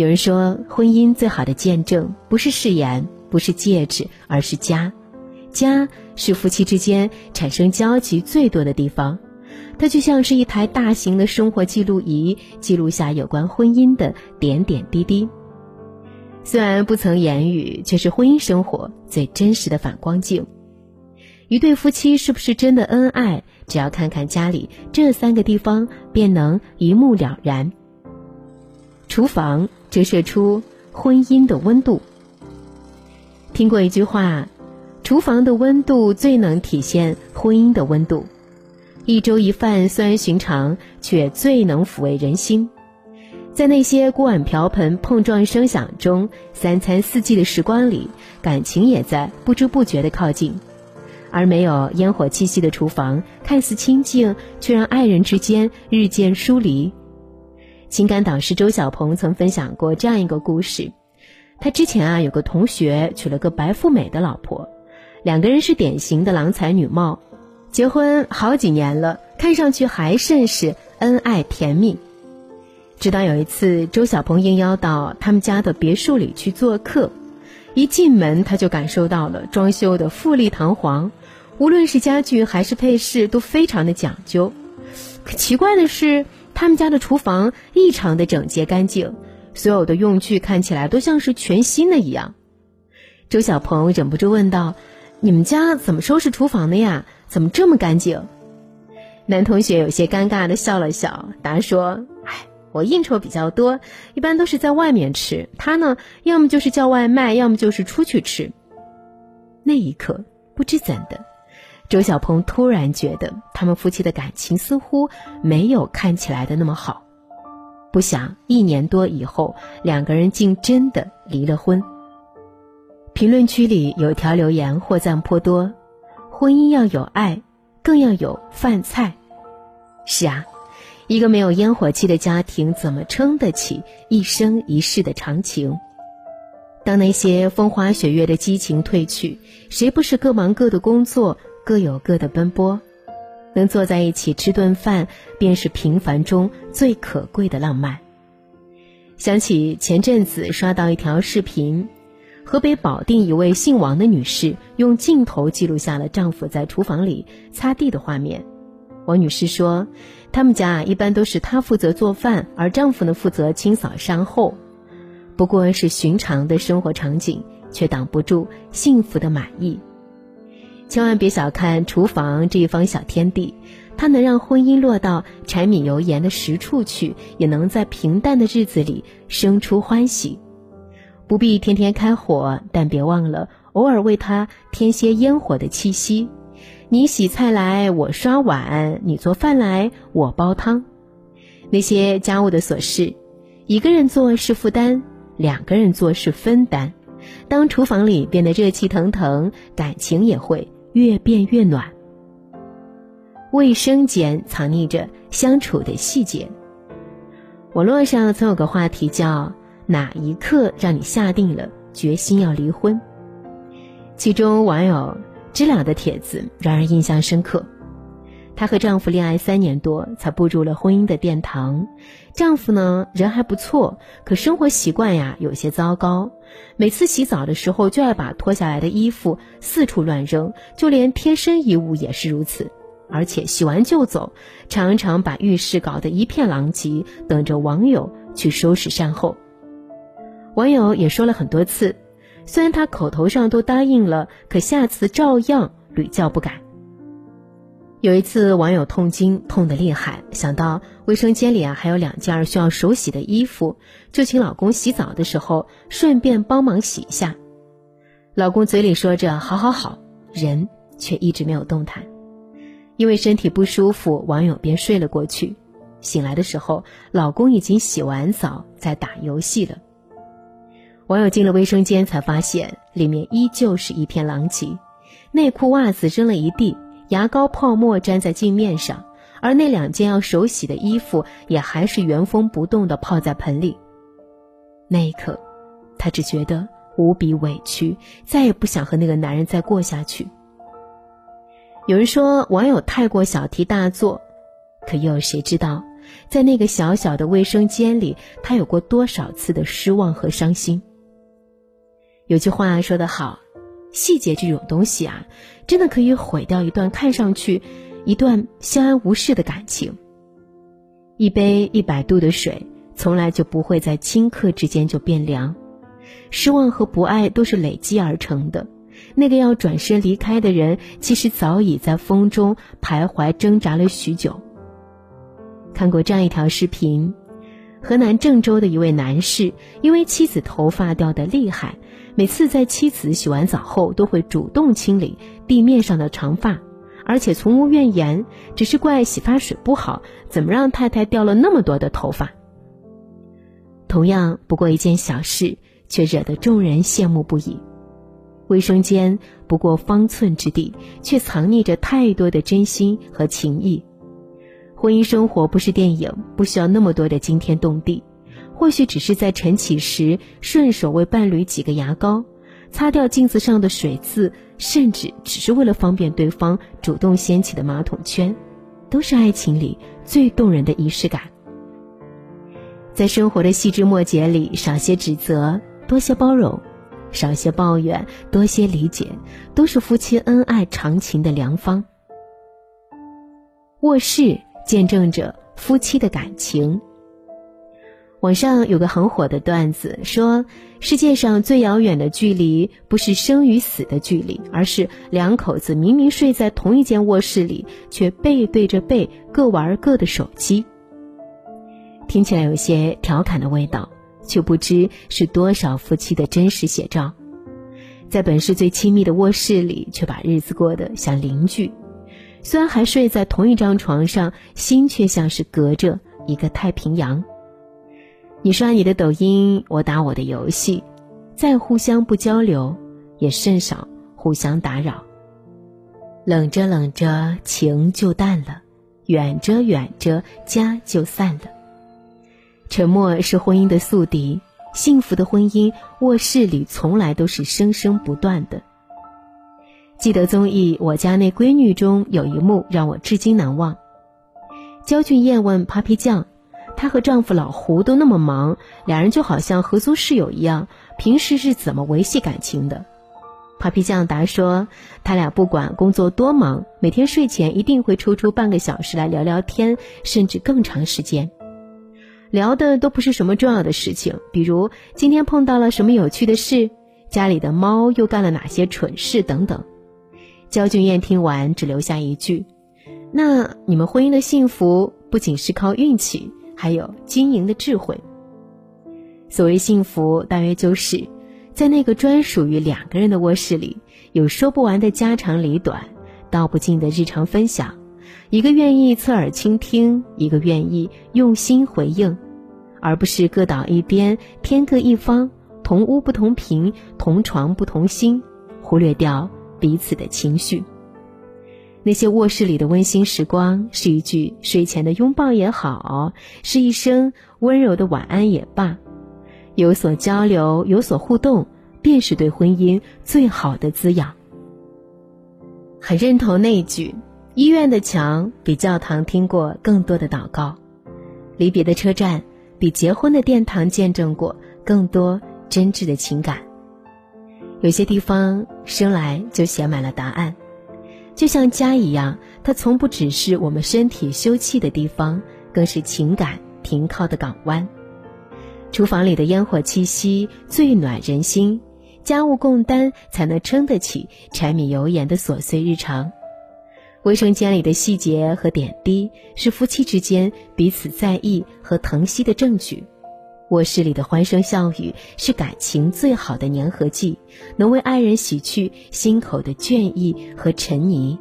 有人说，婚姻最好的见证不是誓言，不是戒指，而是家。家是夫妻之间产生交集最多的地方，它就像是一台大型的生活记录仪，记录下有关婚姻的点点滴滴。虽然不曾言语，却是婚姻生活最真实的反光镜。一对夫妻是不是真的恩爱，只要看看家里这三个地方，便能一目了然。厨房折射出婚姻的温度。听过一句话。厨房的温度最能体现婚姻的温度。一粥一饭虽然寻常，却最能抚慰人心。在那些锅碗瓢盆碰撞声响中，三餐四季的时光里，感情也在不知不觉的靠近。而没有烟火气息的厨房，看似清静，却让爱人之间日渐疏离。情感导师周小鹏曾分享过这样一个故事：他之前啊有个同学娶了个白富美的老婆。两个人是典型的郎才女貌，结婚好几年了，看上去还甚是恩爱甜蜜。直到有一次，周小鹏应邀到他们家的别墅里去做客，一进门他就感受到了装修的富丽堂皇，无论是家具还是配饰都非常的讲究。可奇怪的是，他们家的厨房异常的整洁干净，所有的用具看起来都像是全新的一样。周小鹏忍不住问道。你们家怎么收拾厨房的呀？怎么这么干净？男同学有些尴尬的笑了笑，答说：“哎，我应酬比较多，一般都是在外面吃。他呢，要么就是叫外卖，要么就是出去吃。”那一刻，不知怎的，周小鹏突然觉得他们夫妻的感情似乎没有看起来的那么好。不想一年多以后，两个人竟真的离了婚。评论区里有条留言获赞颇多：“婚姻要有爱，更要有饭菜。”是啊，一个没有烟火气的家庭，怎么撑得起一生一世的长情？当那些风花雪月的激情褪去，谁不是各忙各的工作，各有各的奔波？能坐在一起吃顿饭，便是平凡中最可贵的浪漫。想起前阵子刷到一条视频。河北保定一位姓王的女士用镜头记录下了丈夫在厨房里擦地的画面。王女士说：“他们家啊一般都是她负责做饭，而丈夫呢负责清扫善后。不过是寻常的生活场景，却挡不住幸福的满意。千万别小看厨房这一方小天地，它能让婚姻落到柴米油盐的实处去，也能在平淡的日子里生出欢喜。”不必天天开火，但别忘了偶尔为它添些烟火的气息。你洗菜来，我刷碗；你做饭来，我煲汤。那些家务的琐事，一个人做是负担，两个人做是分担。当厨房里变得热气腾腾，感情也会越变越暖。卫生间藏匿着相处的细节。网络上曾有个话题叫。哪一刻让你下定了决心要离婚？其中网友知了的帖子让人印象深刻。她和丈夫恋爱三年多，才步入了婚姻的殿堂。丈夫呢人还不错，可生活习惯呀有些糟糕。每次洗澡的时候就爱把脱下来的衣服四处乱扔，就连贴身衣物也是如此。而且洗完就走，常常把浴室搞得一片狼藉，等着网友去收拾善后。网友也说了很多次，虽然他口头上都答应了，可下次照样屡教不改。有一次，网友痛经痛得厉害，想到卫生间里啊还有两件需要手洗的衣服，就请老公洗澡的时候顺便帮忙洗一下。老公嘴里说着“好好好”，人却一直没有动弹。因为身体不舒服，网友便睡了过去。醒来的时候，老公已经洗完澡，在打游戏了。网友进了卫生间，才发现里面依旧是一片狼藉，内裤袜子扔了一地，牙膏泡沫粘在镜面上，而那两件要手洗的衣服也还是原封不动地泡在盆里。那一刻，她只觉得无比委屈，再也不想和那个男人再过下去。有人说网友太过小题大做，可又有谁知道，在那个小小的卫生间里，他有过多少次的失望和伤心。有句话说得好，细节这种东西啊，真的可以毁掉一段看上去一段相安无事的感情。一杯一百度的水，从来就不会在顷刻之间就变凉。失望和不爱都是累积而成的。那个要转身离开的人，其实早已在风中徘徊挣扎了许久。看过这样一条视频：河南郑州的一位男士，因为妻子头发掉的厉害，每次在妻子洗完澡后，都会主动清理地面上的长发，而且从无怨言，只是怪洗发水不好，怎么让太太掉了那么多的头发？同样不过一件小事，却惹得众人羡慕不已。卫生间不过方寸之地，却藏匿着太多的真心和情谊。婚姻生活不是电影，不需要那么多的惊天动地，或许只是在晨起时顺手为伴侣挤个牙膏，擦掉镜子上的水渍，甚至只是为了方便对方主动掀起的马桶圈，都是爱情里最动人的仪式感。在生活的细枝末节里，少些指责，多些包容。少些抱怨，多些理解，都是夫妻恩爱长情的良方。卧室见证着夫妻的感情。网上有个很火的段子，说世界上最遥远的距离，不是生与死的距离，而是两口子明明睡在同一间卧室里，却背对着背，各玩各的手机。听起来有些调侃的味道。却不知是多少夫妻的真实写照，在本是最亲密的卧室里，却把日子过得像邻居。虽然还睡在同一张床上，心却像是隔着一个太平洋。你刷你的抖音，我打我的游戏，再互相不交流，也甚少互相打扰。冷着冷着，情就淡了；远着远着，家就散了。沉默是婚姻的宿敌，幸福的婚姻卧室里从来都是声声不断的。记得综艺《我家那闺女》中有一幕让我至今难忘。焦俊艳问 Papi 酱：“她和丈夫老胡都那么忙，两人就好像合租室友一样，平时是怎么维系感情的？”Papi 酱答说：“他俩不管工作多忙，每天睡前一定会抽出半个小时来聊聊天，甚至更长时间。”聊的都不是什么重要的事情，比如今天碰到了什么有趣的事，家里的猫又干了哪些蠢事等等。焦俊艳听完只留下一句：“那你们婚姻的幸福不仅是靠运气，还有经营的智慧。”所谓幸福，大约就是在那个专属于两个人的卧室里，有说不完的家长里短，道不尽的日常分享。一个愿意侧耳倾听，一个愿意用心回应，而不是各倒一边，天各一方，同屋不同频，同床不同心，忽略掉彼此的情绪。那些卧室里的温馨时光，是一句睡前的拥抱也好，是一声温柔的晚安也罢，有所交流，有所互动，便是对婚姻最好的滋养。很认同那句。医院的墙比教堂听过更多的祷告，离别的车站比结婚的殿堂见证过更多真挚的情感。有些地方生来就写满了答案，就像家一样，它从不只是我们身体休憩的地方，更是情感停靠的港湾。厨房里的烟火气息最暖人心，家务共担才能撑得起柴米油盐的琐碎日常。卫生间里的细节和点滴，是夫妻之间彼此在意和疼惜的证据；卧室里的欢声笑语，是感情最好的粘合剂，能为爱人洗去心口的倦意和沉泥。